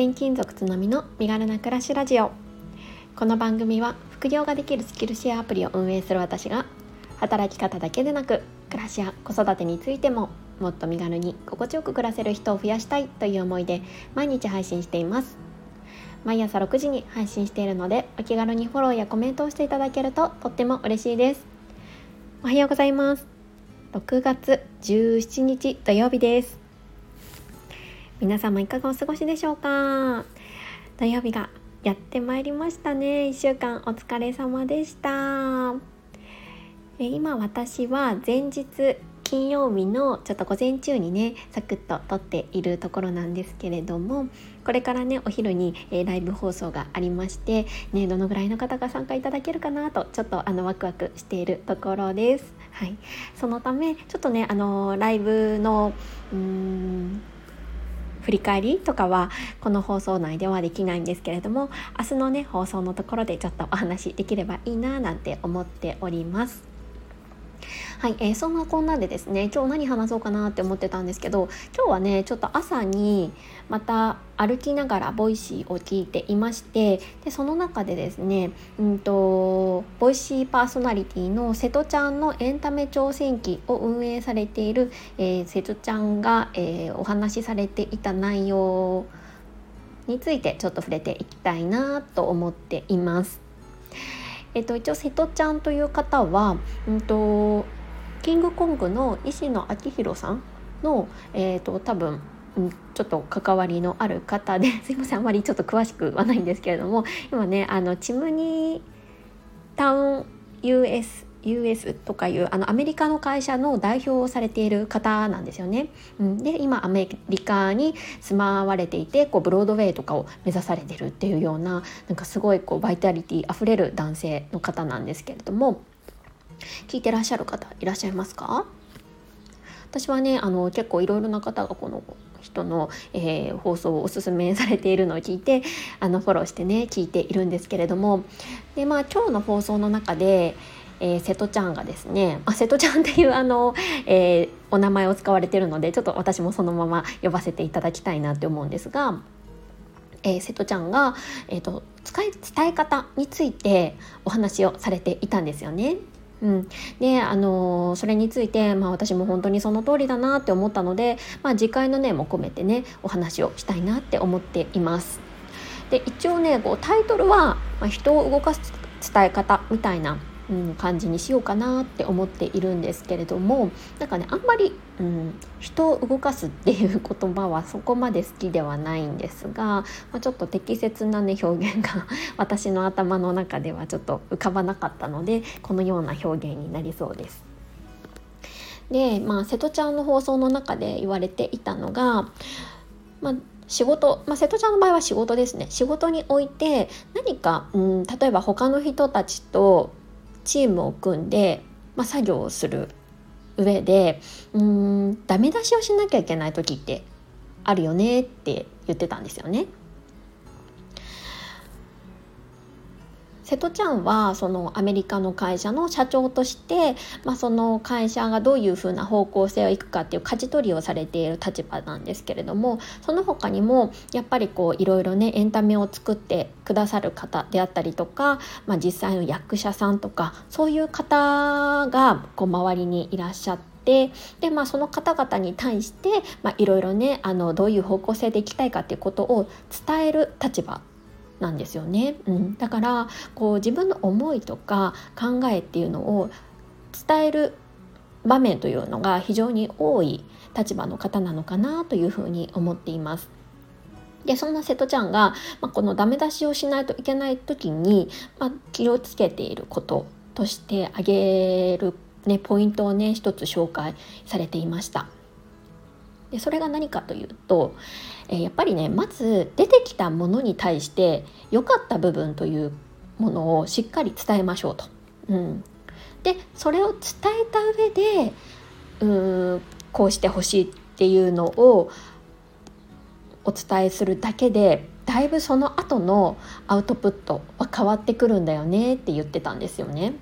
転勤族つのみの身軽な暮らしラジオ。この番組は副業ができるスキルシェアアプリを運営する私が働き方だけでなく暮らしや子育てについてももっと身軽に心地よく暮らせる人を増やしたいという思いで毎日配信しています。毎朝6時に配信しているのでお気軽にフォローやコメントをしていただけるととっても嬉しいです。おはようございます。6月17日土曜日です。皆様いかがお過ごしでしょうか？土曜日がやってまいりましたね。1週間お疲れ様でした。え今私は前日金曜日のちょっと午前中にねサクッと撮っているところなんですけれどもこれからねお昼に、えー、ライブ放送がありまして、ね、どのぐらいの方が参加いただけるかなとちょっとあのワクワクしているところです。はい、そのためちょっとねあのライブのうーん振り返りとかはこの放送内ではできないんですけれども明日のね放送のところでちょっとお話できればいいななんて思っております。はい、えー、そんなこんなでですね今日何話そうかなって思ってたんですけど今日はねちょっと朝にまた歩きながらボイシーを聞いていましてでその中でですね、うんと、ボイシーパーソナリティの瀬戸ちゃんのエンタメ挑戦記を運営されている、えー、瀬戸ちゃんが、えー、お話しされていた内容についてちょっと触れていきたいなと思っています。えっと、一応瀬戸ちゃんという方は、うんと、キングコングの石野昭弘さんの、えーと、多分ちょっと関わりのある方で すいませんあまりちょっと詳しくはないんですけれども今ねあのチムニータウン US US とかいうあのアメリカの会社の代表をされている方なんですよね。うん、で今アメリカに住まわれていてこうブロードウェイとかを目指されてるっていうようななんかすごいこうバイタリティあふれる男性の方なんですけれども。聞いてらっしゃる方いらっしゃいますか？私はねあの結構いろいろな方がこの人の、えー、放送をおすすめされているのを聞いてあのフォローしてね聞いているんですけれども。でまあ今日の放送の中で、えー、瀬戸ちゃんがですね、あ、瀬戸ちゃんっていうあの、えー、お名前を使われてるのでちょっと私もそのまま呼ばせていただきたいなって思うんですが。えー、瀬戸ちゃんが、えーと、と使い伝え方についてお話をされていたんですよね。うん、であのそれについて、まあ、私も本当にその通りだなって思ったので、まあ、次回の念も込めてねお話をしたいなって思っています。で一応ねこうタイトルは、まあ、人を動かす伝え方みたいなうん、感じにしようかなって思っているんですけれどもなんかねあんまり、うん、人を動かすっていう言葉はそこまで好きではないんですが、まあ、ちょっと適切なね表現が 私の頭の中ではちょっと浮かばなかったのでこのような表現になりそうです。でまあ瀬戸ちゃんの放送の中で言われていたのが、まあ、仕事、まあ、瀬戸ちゃんの場合は仕事ですね仕事において何か、うん、例えば他の人たちとチームを組んで、まあ、作業をする上でうんダメ出しをしなきゃいけない時ってあるよねって言ってたんですよね。瀬戸ちゃんはそのアメリカの会社の社長として、まあ、その会社がどういうふうな方向性をいくかっていう舵取りをされている立場なんですけれどもその他にもやっぱりこういろいろねエンタメを作ってくださる方であったりとか、まあ、実際の役者さんとかそういう方がこう周りにいらっしゃって。でまあ、その方々に対していろいろねあのどういう方向性でいきたいかっていうことを伝える立場なんですよね、うん、だからこう自分の思いとか考えっていうのを伝える場面というのが非常に多い立場の方なのかなというふうに思っています。でそんな瀬戸ちゃんが、まあ、このダメ出しをしないといけない時に、まあ、気をつけていることとして挙げる、ね、ポイントをね一つ紹介されていました。でそれが何かというと、えー、やっぱりねまず出てきたものに対して良かった部分というものをしっかり伝えましょうと。うん、でそれを伝えた上でうんこうしてほしいっていうのをお伝えするだけでだいぶその後のアウトプットは変わってくるんだよねって言ってたんですよね。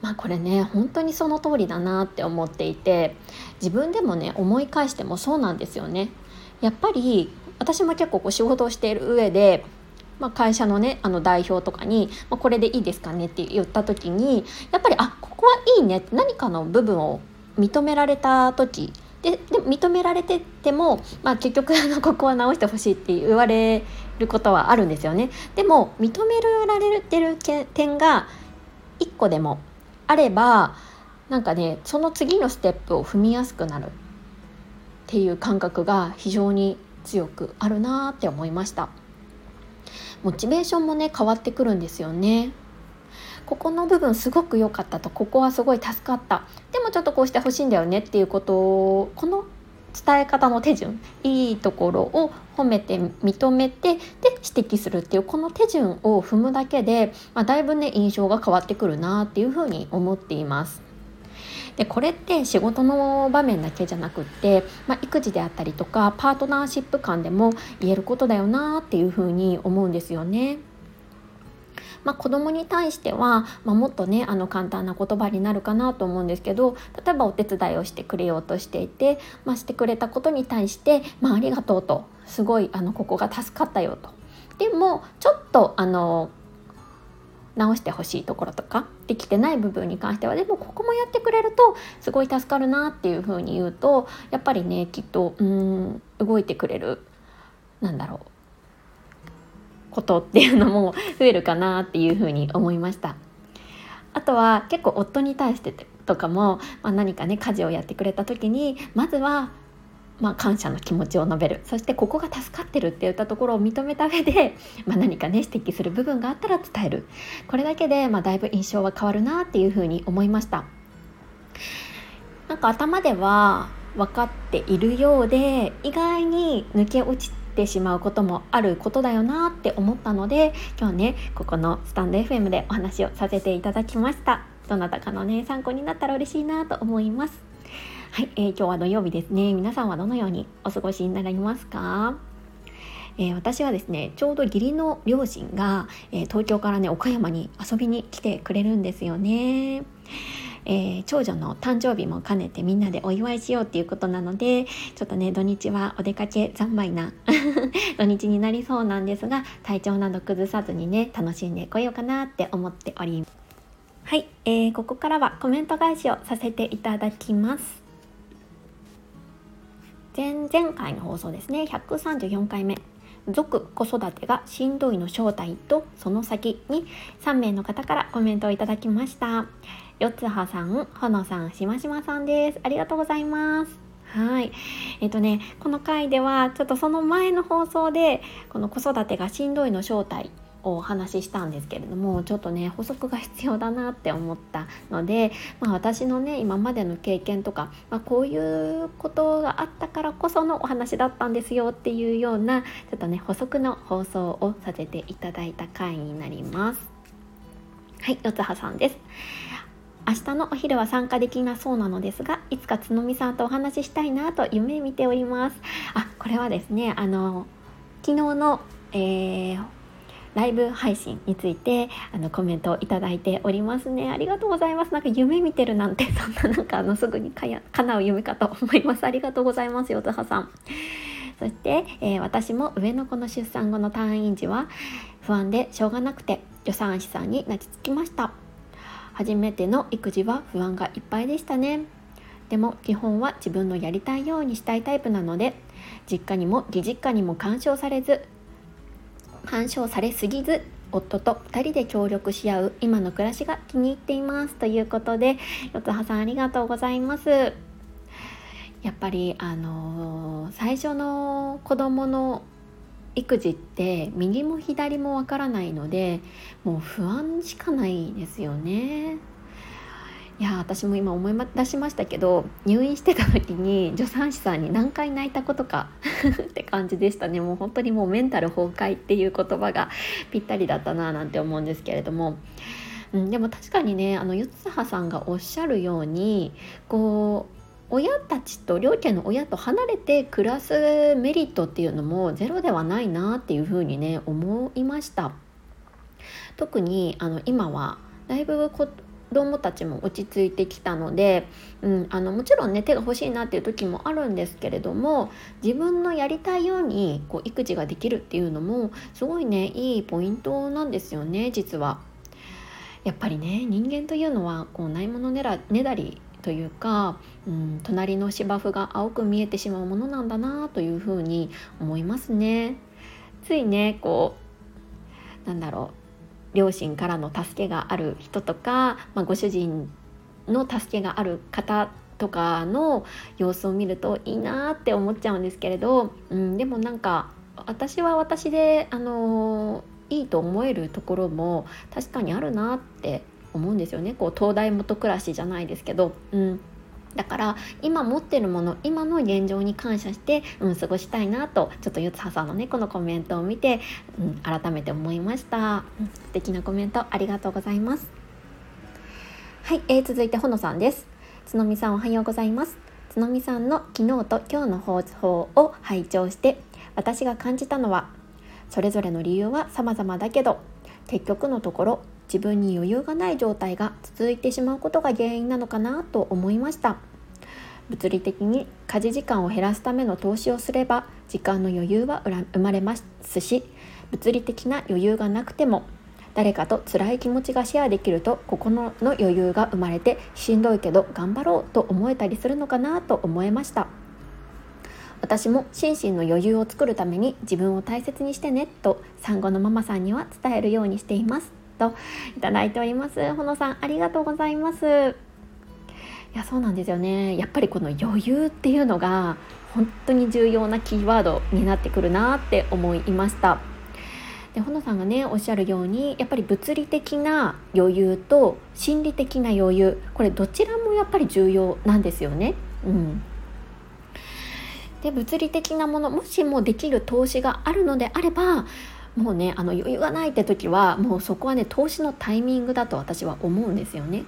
まあこれね本当にその通りだなって思っていて自分でもね思い返してもそうなんですよね。やっぱり私も結構こう仕事をしている上でまあ、会社のねあの代表とかに、まあ、これでいいですかねって言った時にやっぱりあここはいいねって何かの部分を認められた時でで認められてても、まあ、結局あのここは直してほしいって言われることはあるんですよね。でも認められてる点が1個でもあればなんかねその次のステップを踏みやすくなるっていう感覚が非常に強くあるなって思いました。モチベーションもね変わってくるんですよね。ここの部分すごく良かったとここはすごい助かった。でもちょっとこうしてほしいんだよねっていうことをこの伝え方の手順いいところを褒めて認めてで指摘するっていうこの手順を踏むだけで、まあ、だいぶね印象が変わってくるなっていうふうに思っています。でこれって仕事の場面だけじゃなくって、まあ、育児であったりとかパートナーシップ間でも言えることだよなっていうふうに思うんですよね。まあ、子供に対しては、まあ、もっとねあの簡単な言葉になるかなと思うんですけど例えばお手伝いをしてくれようとしていて、まあ、してくれたことに対して「まあ、ありがとう」と「すごいあのここが助かったよ」と。でもちょっとあの直してほしいところとかできてない部分に関してはでもここもやってくれるとすごい助かるなっていうふうに言うとやっぱりねきっとうん動いてくれるなんだろうことっていうのも増えるかなっていうふうに思いました。あとは結構夫に対してとかも、まあ、何かね家事をやってくれた時にまずはまあ、感謝の気持ちを述べる。そしてここが助かってるって言ったところを認めた上で、まあ、何かね指摘する部分があったら伝える。これだけで、まあ、だいぶ印象は変わるなっていうふうに思いました。なんか頭では分かっているようで意外に抜け落ちてしまうこともあることだよなって思ったので今日ねここのスタンド FM でお話をさせていただきました。どなたかのね参考になったら嬉しいなと思います。はい、えー、今日は土曜日ですね。皆さんはどのようにお過ごしになりますか？えー、私はですねちょうど義理の両親が、えー、東京からね岡山に遊びに来てくれるんですよね。えー、長女の誕生日も兼ねてみんなでお祝いしようっていうことなのでちょっとね土日はお出かけ三昧な 土日になりそうなんですが体調など崩さずにね楽しんでこようかなって思っております。はい、えー、ここからはコメント返しをさせていただきます。前々回の放送ですね134回目。族子育てがしんどいの正体とその先に3名の方からコメントをいただきました。よつはさん、ほのさん、しましまさんです。ありがとうございます。はい。えっとね、この回では、ちょっとその前の放送で、この子育てがしんどいの正体をお話ししたんですけれども、ちょっとね、補足が必要だなって思ったので、まあ私のね、今までの経験とか、まあこういうことがあったからこそのお話だったんですよっていうような、ちょっとね、補足の放送をさせていただいた回になります。はい、よつはさんです。明日のお昼は参加できなそうなのですがいつかつのみさんとお話ししたいなと夢見ております。あこれはですねあの昨日の、えー、ライブ配信についてあのコメントをいただいておりますね。ありがとうございます。なんか夢見てるなんて そんななんかあのすぐにかや叶う夢かと思います。ありがとうございますよずはさん。そして、えー、私も上の子の出産後の退院時は不安でしょうがなくて助産師さんに泣きつきました。初めての育児は不安がいっぱいでしたね。でも基本は自分のやりたいようにしたいタイプなので実家にも義実家にも干渉されず干渉されすぎず夫と2人で協力し合う今の暮らしが気に入っていますということで四葉さんありがとうございます。やっぱりあのー、最初の子供の育児って右も左もわからないのでもう不安しかないですよね。いや私も今思い出しましたけど入院してた時に助産師さんに何回泣いたことか って感じでしたねもう本当にもうメンタル崩壊っていう言葉がぴったりだったななんて思うんですけれども、うん、でも確かにねあの四葉さんがおっしゃるようにこう親たちと両家の親と離れて暮らすメリットっていうのもゼロではないなっていうふうにね思いました特にあの今はだいぶ子供たちも落ち着いてきたので、うん、あのもちろんね手が欲しいなっていう時もあるんですけれども自分のやりたいようにこう育児ができるっていうのもすごいねいいポイントなんですよね実は。やっぱりね人間というのはこうないものねだりというか、うん、隣の芝生が青く見えてしまうものなんだなというふうに思いますね。ついねこうなんだろう両親からの助けがある人とか、まあ、ご主人の助けがある方とかの様子を見るといいなって思っちゃうんですけれど、うん、でもなんか私は私であのいいと思えるところも確かにあるなって思うんですよね。こう東大元暮らしじゃないですけど、うん、だから今持ってるもの今の現状に感謝して、うん、過ごしたいなとちょっとゆつはさんのねこのコメントを見て、うん、改めて思いました、うん、素敵なコメントありがとうございます。はい、えー、続いてほのさんです。つのみさんおはようございます。つのみさんの昨日と今日の放送を拝聴して私が感じたのはそれぞれの理由は様々だけど結局のところ自分に余裕がない状態が続いてしまうことが原因なのかなと思いました。物理的に家事時間を減らすための投資をすれば時間の余裕は生まれますし物理的な余裕がなくても誰かと辛い気持ちがシェアできると心の余裕が生まれてしんどいけど頑張ろうと思えたりするのかなと思えました。私も心身の余裕を作るために自分を大切にしてねと産後のママさんには伝えるようにしています。といただいております。ほのさんありがとうございます。いやそうなんですよね。やっぱりこの余裕っていうのが本当に重要なキーワードになってくるなって思いました。でほのさんがねおっしゃるようにやっぱり物理的な余裕と心理的な余裕。これどちらもやっぱり重要なんですよね。うん。で物理的なものもしもできる投資があるのであればもうねあの余裕がないって時はもうそこはね投資のタイミングだと私は思うんですよね。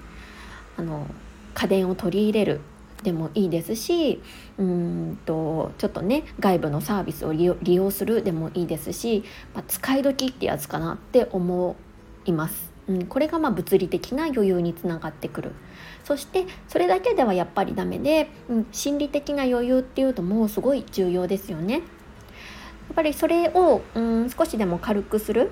あの家電を取り入れるでもいいですしうんとちょっとね外部のサービスを利用するでもいいですし、まあ、使い時ってやつかなって思います。うん、これがまあ物理的な余裕につながってくるそしてそれだけではやっぱりダメで、うん、心理的な余裕っていうのもうすごい重要ですよねっぱりそれを、うん、少しでも軽くする。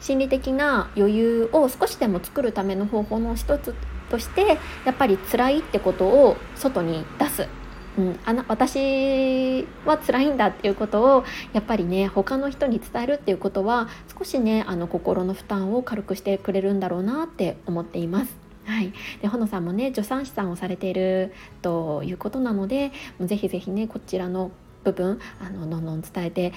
心理的な余裕を少しでも作るための方法の一つとしてやっぱり辛いってことを外に出す。うん、あの私は辛いんだっていうことをやっぱりね他の人に伝えるっていうことは少しねあの心の負担を軽くしてくれるんだろうなって思っています。はい、でほのさんもね助産師さんをされているということなのでぜひぜひねこちらの部分あのどんどん伝えて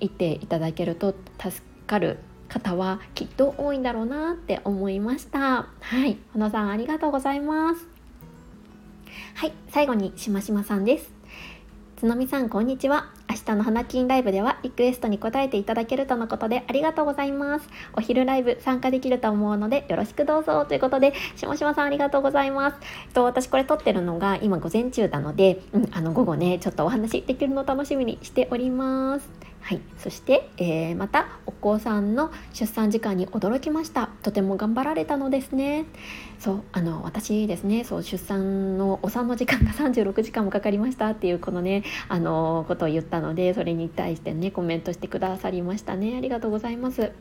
いっていただけると助かる方はきっと多いんだろうなって思いました。はい、ほのさんありがとうございます。はい、最後にしましまさんです。つのみさん、こんにちは。明日の花金ライブではリクエストに答えていただけるとのことでありがとうございます。お昼ライブ参加できると思うのでよろしくどうぞということで、しましまさんありがとうございます。と私これ撮ってるのが今午前中なので、うん、あの午後ね、ちょっとお話できるの楽しみにしております。はい、そして、えー、またお子さんの出産時間に驚きましたとても頑張られたのですね。そうあの私ですねそう出産のお産の時間が36時間もかかりましたっていうこのねあのことを言ったのでそれに対してねコメントしてくださりましたね。ありがとうございます。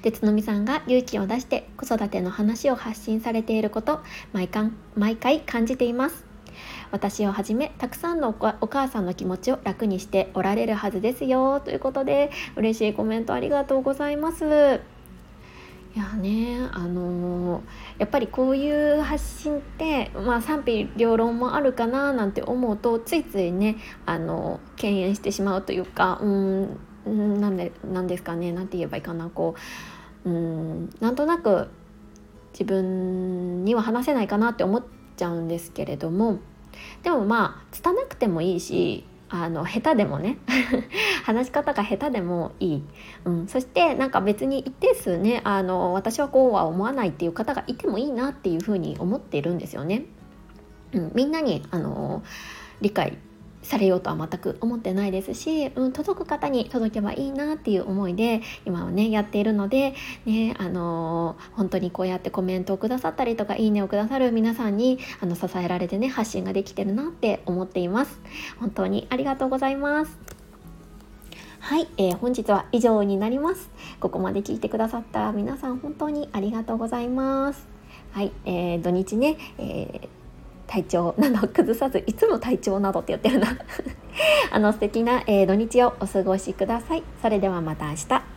でつのみさんが勇気を出して子育ての話を発信されていること毎回毎回感じています。私をはじめたくさんのお母さんの気持ちを楽にしておられるはずですよ。ということで嬉しいコメントありがとうございます。いやねあのー、やっぱりこういう発信って、まあ、賛否両論もあるかななんて思うとついついねあの敬遠してしまうというかうんなんでなんですかねなんて言えばいいかなこううんなんとなく自分には話せないかなって思っちゃうんですけれどもでもまあ拙くてもいいしあの下手でもね 話し方が下手でもいい、うん、そしてなんか別に一定数ねあの私はこうは思わないっていう方がいてもいいなっていうふうに思っているんですよね。うん、みんなにあの理解されようとは全く思ってないですし、うん、届く方に届けばいいなっていう思いで今はねやっているので、ねあのー、本当にこうやってコメントをくださったりとかいいねをくださる皆さんにあの支えられてね発信ができてるなって思っています。本当にありがとうございます。はい、えー、本日は以上になります。ここまで聞いてくださった皆さん本当にありがとうございます。はい、えー、土日ね、えー体調など崩さずいつも体調などって言ってるな。あの素敵な、えー、土日をお過ごしください。それではまた明日。